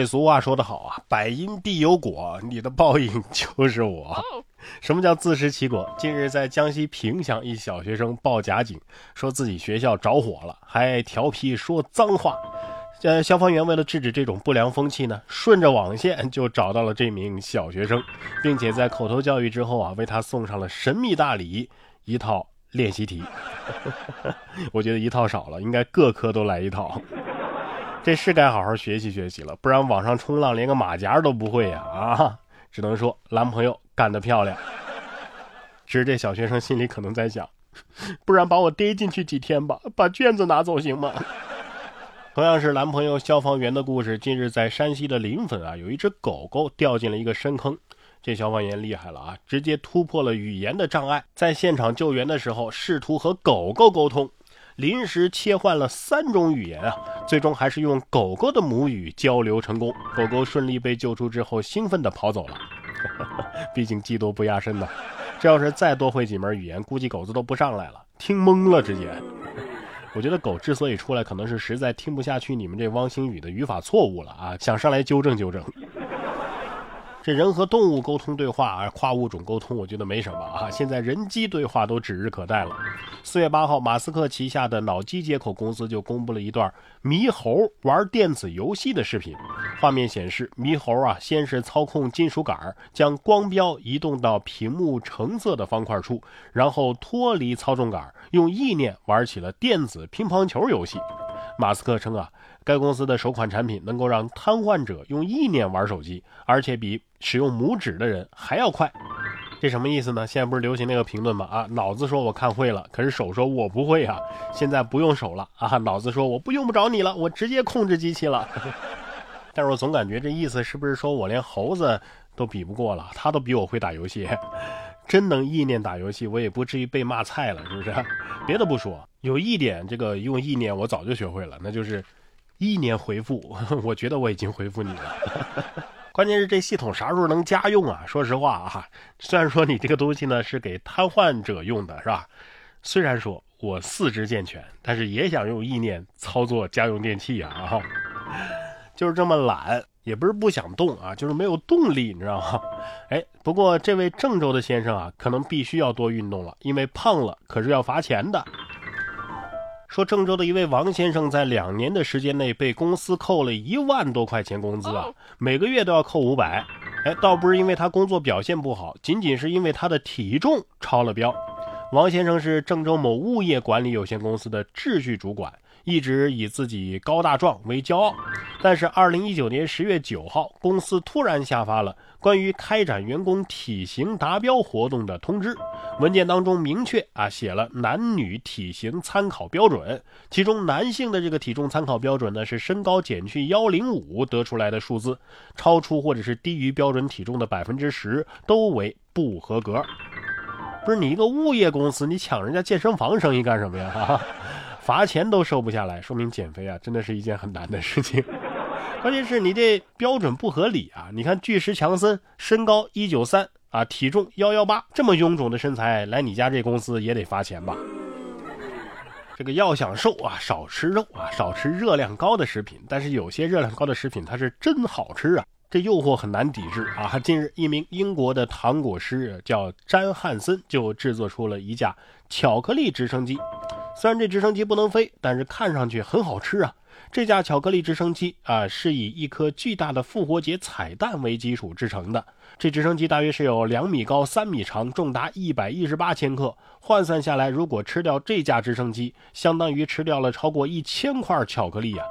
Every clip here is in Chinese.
这俗话说得好啊，百因必有果，你的报应就是我。什么叫自食其果？近日在江西萍乡，一小学生报假警，说自己学校着火了，还调皮说脏话。呃，消防员为了制止这种不良风气呢，顺着网线就找到了这名小学生，并且在口头教育之后啊，为他送上了神秘大礼——一套练习题。我觉得一套少了，应该各科都来一套。这是该好好学习学习了，不然网上冲浪连个马甲都不会呀！啊，只能说男朋友干得漂亮。其实这小学生心里可能在想，不然把我逮进去几天吧，把卷子拿走行吗？同样是男朋友消防员的故事，近日在山西的临汾啊，有一只狗狗掉进了一个深坑，这消防员厉害了啊，直接突破了语言的障碍，在现场救援的时候试图和狗狗沟通。临时切换了三种语言啊，最终还是用狗狗的母语交流成功。狗狗顺利被救出之后，兴奋地跑走了。毕竟技多不压身呐，这要是再多会几门语言，估计狗子都不上来了，听懵了直接。我觉得狗之所以出来，可能是实在听不下去你们这汪星宇的语法错误了啊，想上来纠正纠正。这人和动物沟通对话啊，跨物种沟通，我觉得没什么啊。现在人机对话都指日可待了。四月八号，马斯克旗下的脑机接口公司就公布了一段猕猴玩电子游戏的视频。画面显示，猕猴啊，先是操控金属杆，将光标移动到屏幕橙色的方块处，然后脱离操纵杆，用意念玩起了电子乒乓球游戏。马斯克称啊。该公司的首款产品能够让瘫痪者用意念玩手机，而且比使用拇指的人还要快。这什么意思呢？现在不是流行那个评论吗？啊，脑子说我看会了，可是手说我不会啊。现在不用手了啊，脑子说我不用不着你了，我直接控制机器了。但是我总感觉这意思是不是说我连猴子都比不过了？他都比我会打游戏，真能意念打游戏，我也不至于被骂菜了，是不是？别的不说，有一点这个用意念我早就学会了，那就是。意念回复，我觉得我已经回复你了。关键是这系统啥时候能家用啊？说实话啊，虽然说你这个东西呢是给瘫痪者用的，是吧？虽然说我四肢健全，但是也想用意念操作家用电器啊！就是这么懒，也不是不想动啊，就是没有动力，你知道吗？哎，不过这位郑州的先生啊，可能必须要多运动了，因为胖了可是要罚钱的。说郑州的一位王先生在两年的时间内被公司扣了一万多块钱工资啊，每个月都要扣五百。哎，倒不是因为他工作表现不好，仅仅是因为他的体重超了标。王先生是郑州某物业管理有限公司的秩序主管。一直以自己高大壮为骄傲，但是二零一九年十月九号，公司突然下发了关于开展员工体型达标活动的通知。文件当中明确啊写了男女体型参考标准，其中男性的这个体重参考标准呢是身高减去幺零五得出来的数字，超出或者是低于标准体重的百分之十都为不合格。不是你一个物业公司，你抢人家健身房生意干什么呀？罚钱都收不下来，说明减肥啊，真的是一件很难的事情。关键是你这标准不合理啊！你看巨石强森身高一九三啊，体重幺幺八，这么臃肿的身材来你家这公司也得罚钱吧？这个要想瘦啊，少吃肉啊，少吃热量高的食品。但是有些热量高的食品它是真好吃啊，这诱惑很难抵制啊。近日，一名英国的糖果师叫詹汉森就制作出了一架巧克力直升机。虽然这直升机不能飞，但是看上去很好吃啊！这架巧克力直升机啊，是以一颗巨大的复活节彩蛋为基础制成的。这直升机大约是有两米高、三米长，重达一百一十八千克。换算下来，如果吃掉这架直升机，相当于吃掉了超过一千块巧克力呀！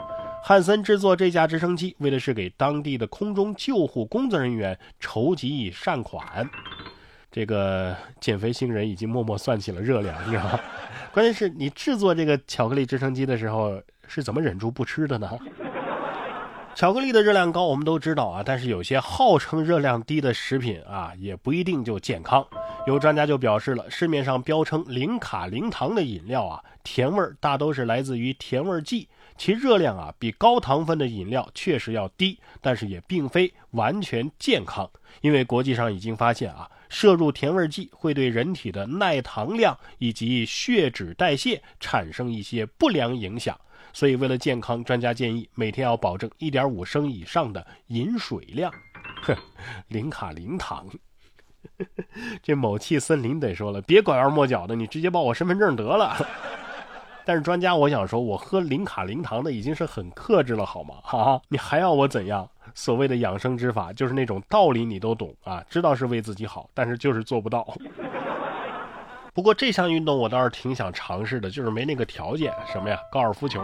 汉森制作这架直升机，为的是给当地的空中救护工作人员筹集善款。这个减肥星人已经默默算起了热量，你知道吗？关键是你制作这个巧克力直升机的时候是怎么忍住不吃的呢？巧克力的热量高，我们都知道啊，但是有些号称热量低的食品啊，也不一定就健康。有专家就表示了，市面上标称零卡零糖的饮料啊，甜味大都是来自于甜味剂，其热量啊比高糖分的饮料确实要低，但是也并非完全健康，因为国际上已经发现啊。摄入甜味剂会对人体的耐糖量以及血脂代谢产生一些不良影响，所以为了健康，专家建议每天要保证一点五升以上的饮水量。哼，零卡零糖。这某气森林得说了，别拐弯抹角的，你直接报我身份证得了。但是专家，我想说，我喝零卡零糖的已经是很克制了，好吗？哈，你还要我怎样？所谓的养生之法，就是那种道理你都懂啊，知道是为自己好，但是就是做不到。不过这项运动我倒是挺想尝试的，就是没那个条件。什么呀？高尔夫球。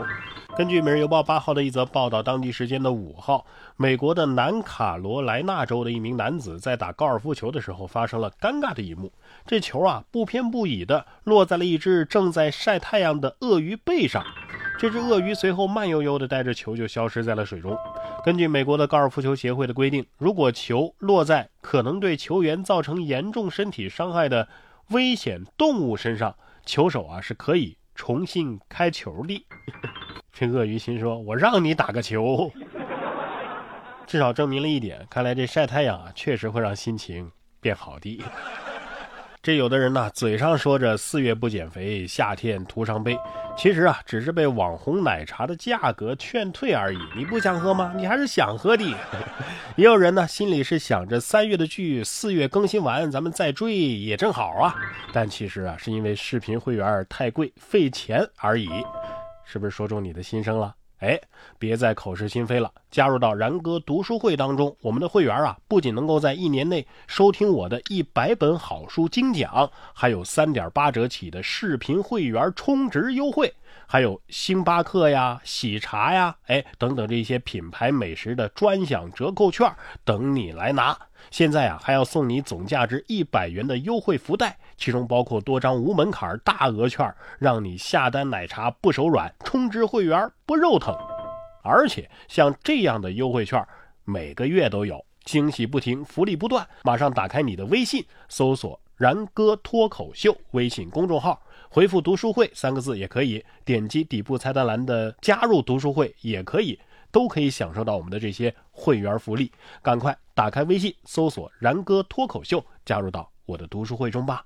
根据《每日邮报》八号的一则报道，当地时间的五号，美国的南卡罗来纳州的一名男子在打高尔夫球的时候发生了尴尬的一幕。这球啊不偏不倚的落在了一只正在晒太阳的鳄鱼背上，这只鳄鱼随后慢悠悠的带着球就消失在了水中。根据美国的高尔夫球协会的规定，如果球落在可能对球员造成严重身体伤害的危险动物身上，球手啊是可以重新开球的。这鳄鱼心说：“我让你打个球，至少证明了一点，看来这晒太阳啊，确实会让心情变好的。”这有的人呢，嘴上说着四月不减肥，夏天徒伤悲，其实啊，只是被网红奶茶的价格劝退而已。你不想喝吗？你还是想喝的。也有人呢，心里是想着三月的剧四月更新完，咱们再追也正好啊。但其实啊，是因为视频会员太贵，费钱而已。是不是说中你的心声了？哎，别再口是心非了。加入到然哥读书会当中，我们的会员啊，不仅能够在一年内收听我的一百本好书精讲，还有三点八折起的视频会员充值优惠，还有星巴克呀、喜茶呀，哎等等这些品牌美食的专享折扣券等你来拿。现在啊，还要送你总价值一百元的优惠福袋，其中包括多张无门槛大额券，让你下单奶茶不手软，充值会员不肉疼。而且像这样的优惠券，每个月都有，惊喜不停，福利不断。马上打开你的微信，搜索“然哥脱口秀”微信公众号，回复“读书会”三个字也可以，点击底部菜单栏的“加入读书会”也可以。都可以享受到我们的这些会员福利，赶快打开微信搜索“然哥脱口秀”，加入到我的读书会中吧。